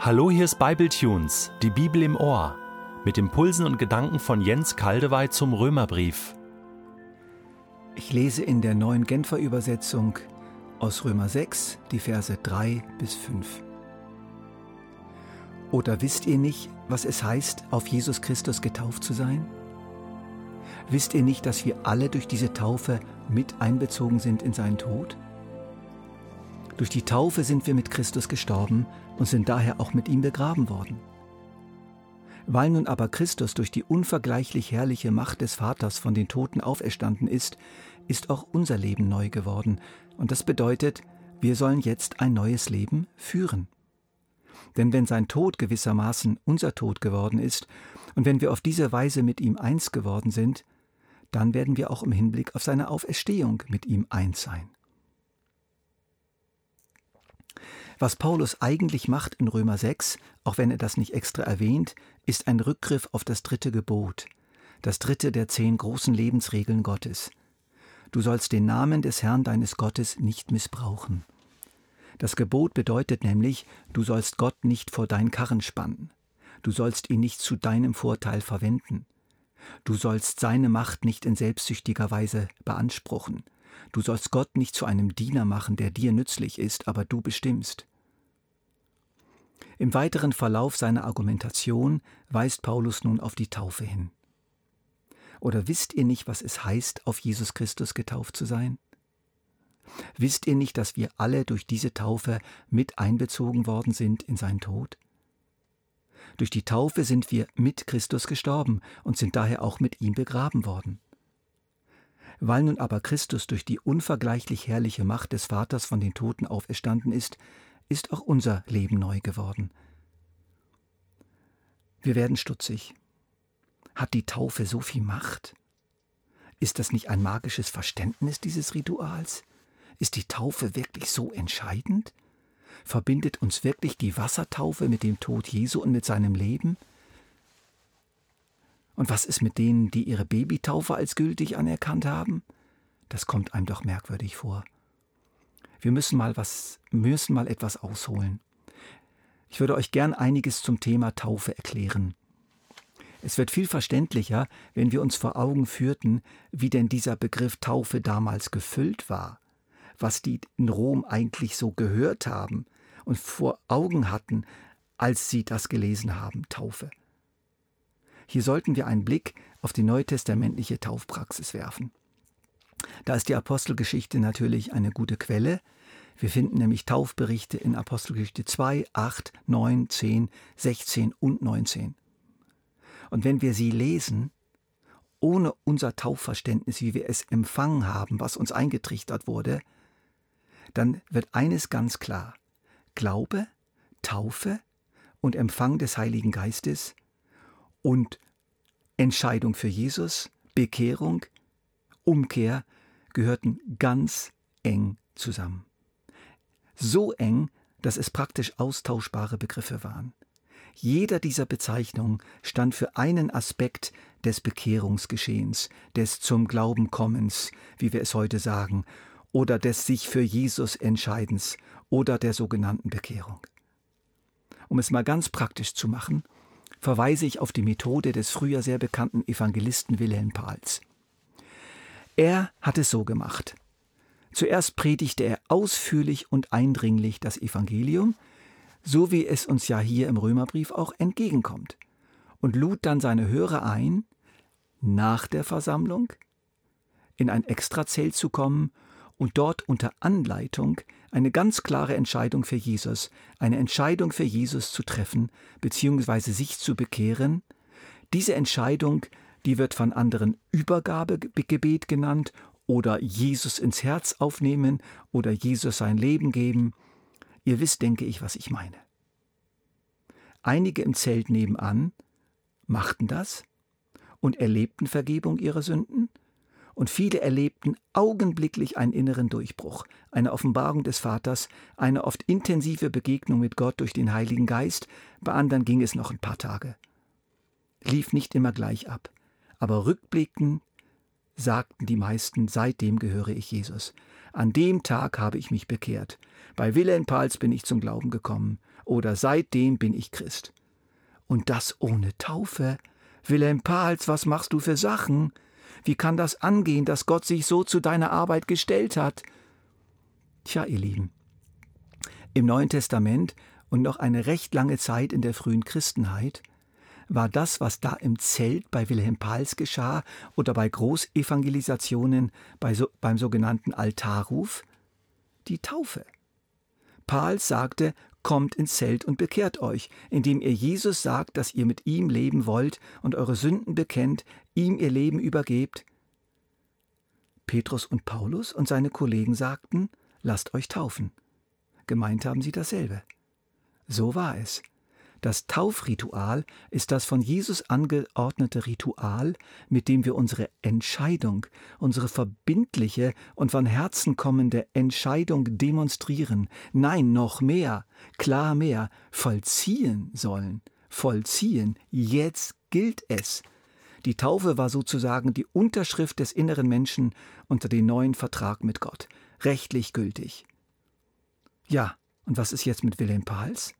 Hallo, hier ist Bibletunes, die Bibel im Ohr, mit Impulsen und Gedanken von Jens Kaldewey zum Römerbrief. Ich lese in der neuen Genfer Übersetzung aus Römer 6 die Verse 3 bis 5. Oder wisst ihr nicht, was es heißt, auf Jesus Christus getauft zu sein? Wisst ihr nicht, dass wir alle durch diese Taufe mit einbezogen sind in seinen Tod? Durch die Taufe sind wir mit Christus gestorben und sind daher auch mit ihm begraben worden. Weil nun aber Christus durch die unvergleichlich herrliche Macht des Vaters von den Toten auferstanden ist, ist auch unser Leben neu geworden, und das bedeutet, wir sollen jetzt ein neues Leben führen. Denn wenn sein Tod gewissermaßen unser Tod geworden ist, und wenn wir auf diese Weise mit ihm eins geworden sind, dann werden wir auch im Hinblick auf seine Auferstehung mit ihm eins sein. Was Paulus eigentlich macht in Römer 6, auch wenn er das nicht extra erwähnt, ist ein Rückgriff auf das dritte Gebot, das dritte der zehn großen Lebensregeln Gottes. Du sollst den Namen des Herrn deines Gottes nicht missbrauchen. Das Gebot bedeutet nämlich, du sollst Gott nicht vor dein Karren spannen. Du sollst ihn nicht zu deinem Vorteil verwenden. Du sollst seine Macht nicht in selbstsüchtiger Weise beanspruchen. Du sollst Gott nicht zu einem Diener machen, der dir nützlich ist, aber du bestimmst. Im weiteren Verlauf seiner Argumentation weist Paulus nun auf die Taufe hin. Oder wisst ihr nicht, was es heißt, auf Jesus Christus getauft zu sein? Wisst ihr nicht, dass wir alle durch diese Taufe mit einbezogen worden sind in seinen Tod? Durch die Taufe sind wir mit Christus gestorben und sind daher auch mit ihm begraben worden. Weil nun aber Christus durch die unvergleichlich herrliche Macht des Vaters von den Toten auferstanden ist, ist auch unser Leben neu geworden. Wir werden stutzig. Hat die Taufe so viel Macht? Ist das nicht ein magisches Verständnis dieses Rituals? Ist die Taufe wirklich so entscheidend? Verbindet uns wirklich die Wassertaufe mit dem Tod Jesu und mit seinem Leben? Und was ist mit denen, die ihre Babytaufe als gültig anerkannt haben? Das kommt einem doch merkwürdig vor. Wir müssen mal was, müssen mal etwas ausholen. Ich würde euch gern einiges zum Thema Taufe erklären. Es wird viel verständlicher, wenn wir uns vor Augen führten, wie denn dieser Begriff Taufe damals gefüllt war, was die in Rom eigentlich so gehört haben und vor Augen hatten, als sie das gelesen haben, Taufe. Hier sollten wir einen Blick auf die neutestamentliche Taufpraxis werfen. Da ist die Apostelgeschichte natürlich eine gute Quelle. Wir finden nämlich Taufberichte in Apostelgeschichte 2, 8, 9, 10, 16 und 19. Und wenn wir sie lesen, ohne unser Taufverständnis, wie wir es empfangen haben, was uns eingetrichtert wurde, dann wird eines ganz klar. Glaube, Taufe und Empfang des Heiligen Geistes und Entscheidung für Jesus, Bekehrung, Umkehr gehörten ganz eng zusammen. So eng, dass es praktisch austauschbare Begriffe waren. Jeder dieser Bezeichnungen stand für einen Aspekt des Bekehrungsgeschehens, des zum Glauben kommens, wie wir es heute sagen, oder des sich für Jesus entscheidens oder der sogenannten Bekehrung. Um es mal ganz praktisch zu machen, verweise ich auf die Methode des früher sehr bekannten Evangelisten Wilhelm Pahls. Er hat es so gemacht. Zuerst predigte er ausführlich und eindringlich das Evangelium, so wie es uns ja hier im Römerbrief auch entgegenkommt, und lud dann seine Hörer ein, nach der Versammlung in ein Extrazelt zu kommen und dort unter Anleitung eine ganz klare Entscheidung für Jesus, eine Entscheidung für Jesus zu treffen, beziehungsweise sich zu bekehren. Diese Entscheidung, die wird von anderen Übergabegebet genannt oder Jesus ins Herz aufnehmen oder Jesus sein Leben geben. Ihr wisst, denke ich, was ich meine. Einige im Zelt nebenan machten das und erlebten Vergebung ihrer Sünden, und viele erlebten augenblicklich einen inneren Durchbruch, eine Offenbarung des Vaters, eine oft intensive Begegnung mit Gott durch den Heiligen Geist, bei anderen ging es noch ein paar Tage. Lief nicht immer gleich ab, aber rückblickend sagten die meisten, seitdem gehöre ich Jesus. An dem Tag habe ich mich bekehrt. Bei Wilhelm Pals bin ich zum Glauben gekommen. Oder seitdem bin ich Christ. Und das ohne Taufe? Wilhelm Pals, was machst du für Sachen? Wie kann das angehen, dass Gott sich so zu deiner Arbeit gestellt hat? Tja, ihr Lieben, im Neuen Testament und noch eine recht lange Zeit in der frühen Christenheit war das, was da im Zelt bei Wilhelm Pals geschah oder bei Großevangelisationen bei so, beim sogenannten Altarruf, die Taufe. Pals sagte, kommt ins Zelt und bekehrt euch, indem ihr Jesus sagt, dass ihr mit ihm leben wollt und eure Sünden bekennt, ihm ihr Leben übergebt. Petrus und Paulus und seine Kollegen sagten, lasst euch taufen. Gemeint haben sie dasselbe. So war es. Das Taufritual ist das von Jesus angeordnete Ritual, mit dem wir unsere Entscheidung, unsere verbindliche und von Herzen kommende Entscheidung demonstrieren, nein, noch mehr, klar mehr, vollziehen sollen. Vollziehen, jetzt gilt es. Die Taufe war sozusagen die Unterschrift des inneren Menschen unter den neuen Vertrag mit Gott, rechtlich gültig. Ja, und was ist jetzt mit Wilhelm Pahls?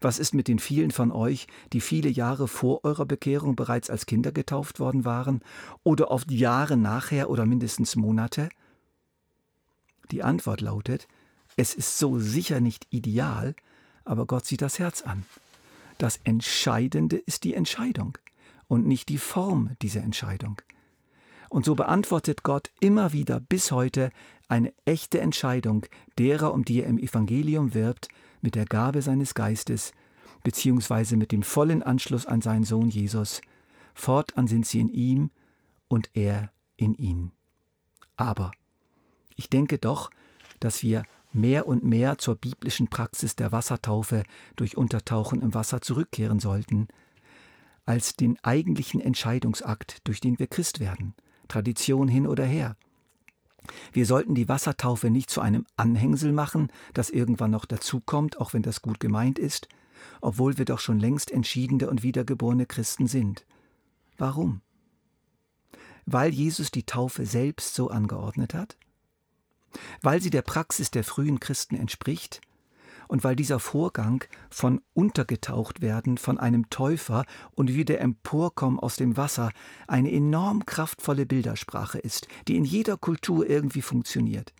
Was ist mit den vielen von euch, die viele Jahre vor eurer Bekehrung bereits als Kinder getauft worden waren oder oft Jahre nachher oder mindestens Monate? Die Antwort lautet, es ist so sicher nicht ideal, aber Gott sieht das Herz an. Das Entscheidende ist die Entscheidung und nicht die Form dieser Entscheidung. Und so beantwortet Gott immer wieder bis heute eine echte Entscheidung derer, um die er im Evangelium wirbt, mit der Gabe seines Geistes, beziehungsweise mit dem vollen Anschluss an seinen Sohn Jesus. Fortan sind sie in ihm und er in ihnen. Aber ich denke doch, dass wir mehr und mehr zur biblischen Praxis der Wassertaufe durch Untertauchen im Wasser zurückkehren sollten, als den eigentlichen Entscheidungsakt, durch den wir Christ werden, Tradition hin oder her. Wir sollten die Wassertaufe nicht zu einem Anhängsel machen, das irgendwann noch dazukommt, auch wenn das gut gemeint ist, obwohl wir doch schon längst entschiedene und wiedergeborene Christen sind. Warum? Weil Jesus die Taufe selbst so angeordnet hat? Weil sie der Praxis der frühen Christen entspricht? Und weil dieser Vorgang von untergetaucht werden von einem Täufer und wieder emporkommen aus dem Wasser eine enorm kraftvolle Bildersprache ist, die in jeder Kultur irgendwie funktioniert.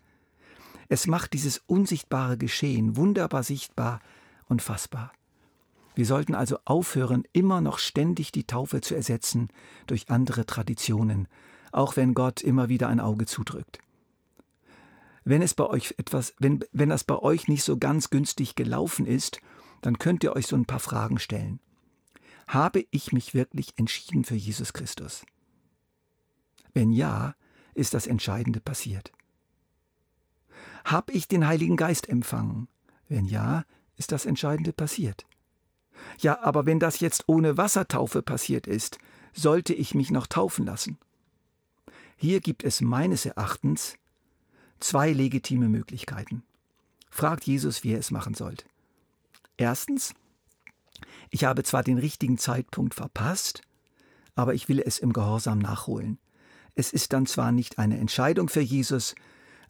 Es macht dieses unsichtbare Geschehen wunderbar sichtbar und fassbar. Wir sollten also aufhören, immer noch ständig die Taufe zu ersetzen durch andere Traditionen, auch wenn Gott immer wieder ein Auge zudrückt. Wenn es bei euch etwas, wenn, wenn das bei euch nicht so ganz günstig gelaufen ist, dann könnt ihr euch so ein paar Fragen stellen. Habe ich mich wirklich entschieden für Jesus Christus? Wenn ja, ist das Entscheidende passiert. Habe ich den Heiligen Geist empfangen? Wenn ja, ist das Entscheidende passiert. Ja, aber wenn das jetzt ohne Wassertaufe passiert ist, sollte ich mich noch taufen lassen? Hier gibt es meines Erachtens zwei legitime Möglichkeiten. Fragt Jesus, wie er es machen sollt. Erstens, ich habe zwar den richtigen Zeitpunkt verpasst, aber ich will es im Gehorsam nachholen. Es ist dann zwar nicht eine Entscheidung für Jesus,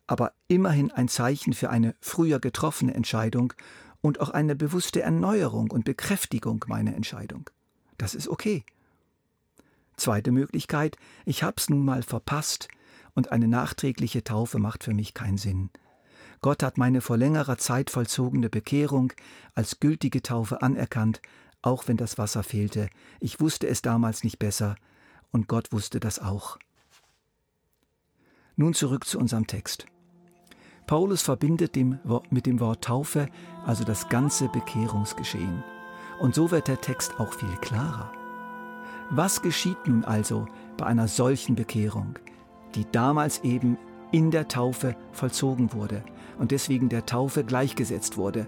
aber immerhin ein Zeichen für eine früher getroffene Entscheidung und auch eine bewusste Erneuerung und Bekräftigung meiner Entscheidung. Das ist okay. Zweite Möglichkeit, ich hab's nun mal verpasst, und eine nachträgliche Taufe macht für mich keinen Sinn. Gott hat meine vor längerer Zeit vollzogene Bekehrung als gültige Taufe anerkannt, auch wenn das Wasser fehlte. Ich wusste es damals nicht besser, und Gott wusste das auch. Nun zurück zu unserem Text. Paulus verbindet dem, mit dem Wort Taufe also das ganze Bekehrungsgeschehen. Und so wird der Text auch viel klarer. Was geschieht nun also bei einer solchen Bekehrung? Die damals eben in der Taufe vollzogen wurde und deswegen der Taufe gleichgesetzt wurde.